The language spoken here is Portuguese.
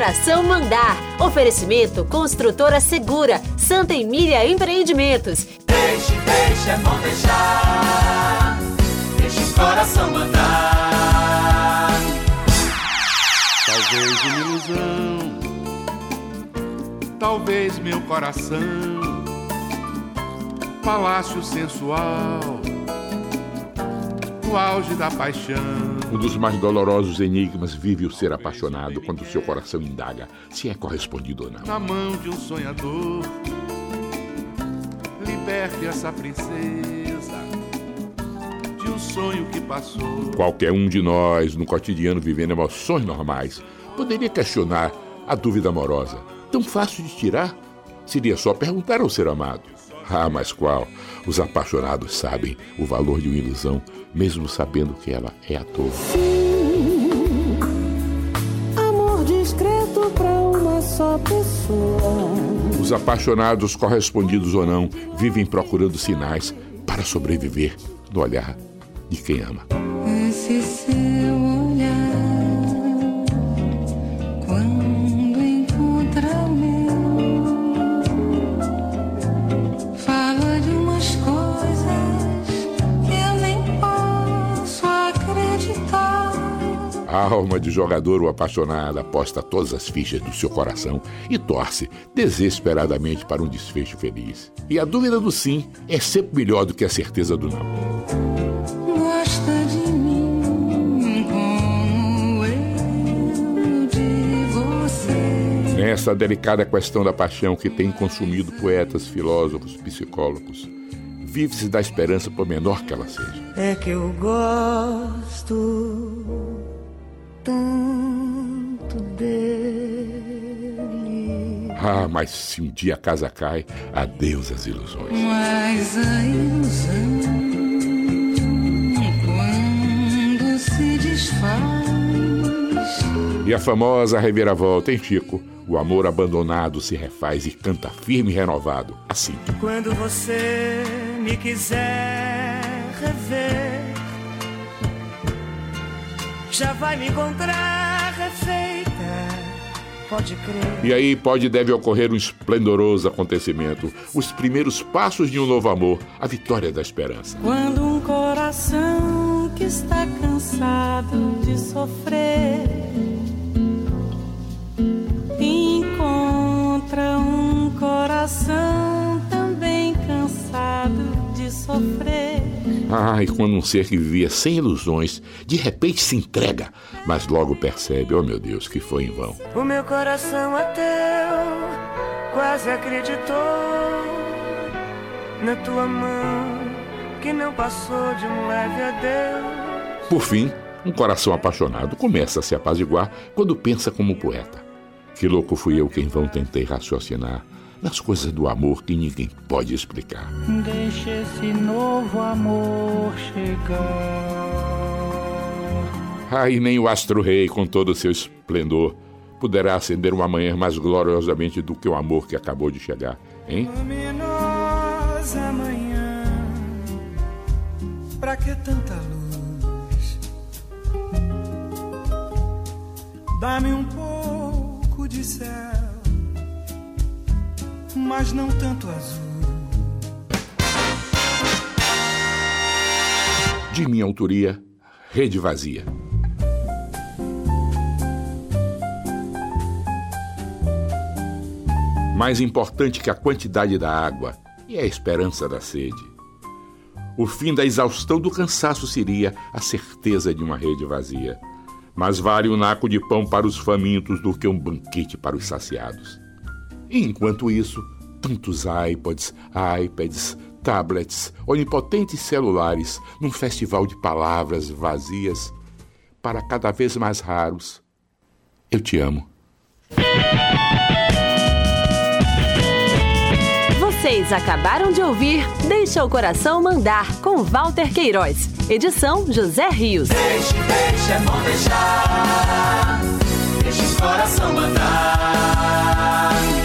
coração mandar. Oferecimento Construtora Segura, Santa Emília Empreendimentos. Deixe, deixe, é bom deixar. Deixe o coração mandar. Talvez uma ilusão, talvez meu coração, palácio sensual, no auge da paixão. Um dos mais dolorosos enigmas vive o ser apaixonado quando seu coração indaga se é correspondido ou não. Na mão de um sonhador, liberte essa princesa de um sonho que passou. Qualquer um de nós, no cotidiano vivendo emoções normais, poderia questionar a dúvida amorosa. Tão fácil de tirar? Seria só perguntar ao ser amado. Ah, mas qual? Os apaixonados sabem o valor de uma ilusão, mesmo sabendo que ela é à toa. Amor discreto pra uma só pessoa. Os apaixonados, correspondidos ou não, vivem procurando sinais para sobreviver no olhar de quem ama. Esse seu olhar, A alma de jogador ou apaixonada aposta todas as fichas do seu coração e torce desesperadamente para um desfecho feliz. E a dúvida do sim é sempre melhor do que a certeza do não. Gosta de mim como eu de você. Nessa delicada questão da paixão que tem consumido poetas, filósofos, psicólogos, vive-se da esperança por menor que ela seja. É que eu gosto tanto dele. Ah, mas se um dia a casa cai, adeus às ilusões. Mas a ilusão, quando se desfaz, E a famosa reviravolta em Chico, o amor abandonado se refaz e canta firme e renovado, assim. Quando você me quiser rever, já vai me encontrar refeita. Pode crer. E aí pode e deve ocorrer um esplendoroso acontecimento, os primeiros passos de um novo amor, a vitória da esperança. quando um coração que está cansado de sofrer Ah, e quando um ser que vivia sem ilusões, de repente se entrega, mas logo percebe, oh meu Deus, que foi em vão. O meu coração ateu quase acreditou na tua mão que não passou de um leve adeus. Por fim, um coração apaixonado começa a se apaziguar quando pensa como poeta. Que louco fui eu que em vão tentei raciocinar nas coisas do amor que ninguém pode explicar. Deixa esse novo amor chegar. Ai, nem o astro-rei, com todo o seu esplendor, poderá acender uma manhã mais gloriosamente do que o amor que acabou de chegar, hein? Luminosa manhã, pra que tanta luz? Dá-me um pouco de céu, mas não tanto azul. De minha autoria, Rede Vazia. Mais importante que a quantidade da água é a esperança da sede. O fim da exaustão do cansaço seria a certeza de uma rede vazia. Mas vale um naco de pão para os famintos do que um banquete para os saciados. E enquanto isso, tantos iPods, iPads, tablets, onipotentes celulares, num festival de palavras vazias, para cada vez mais raros. Eu te amo. Vocês acabaram de ouvir Deixa o Coração Mandar, com Walter Queiroz. Edição José Rios. Deixe, deixe, é bom deixar. Deixe o coração mandar.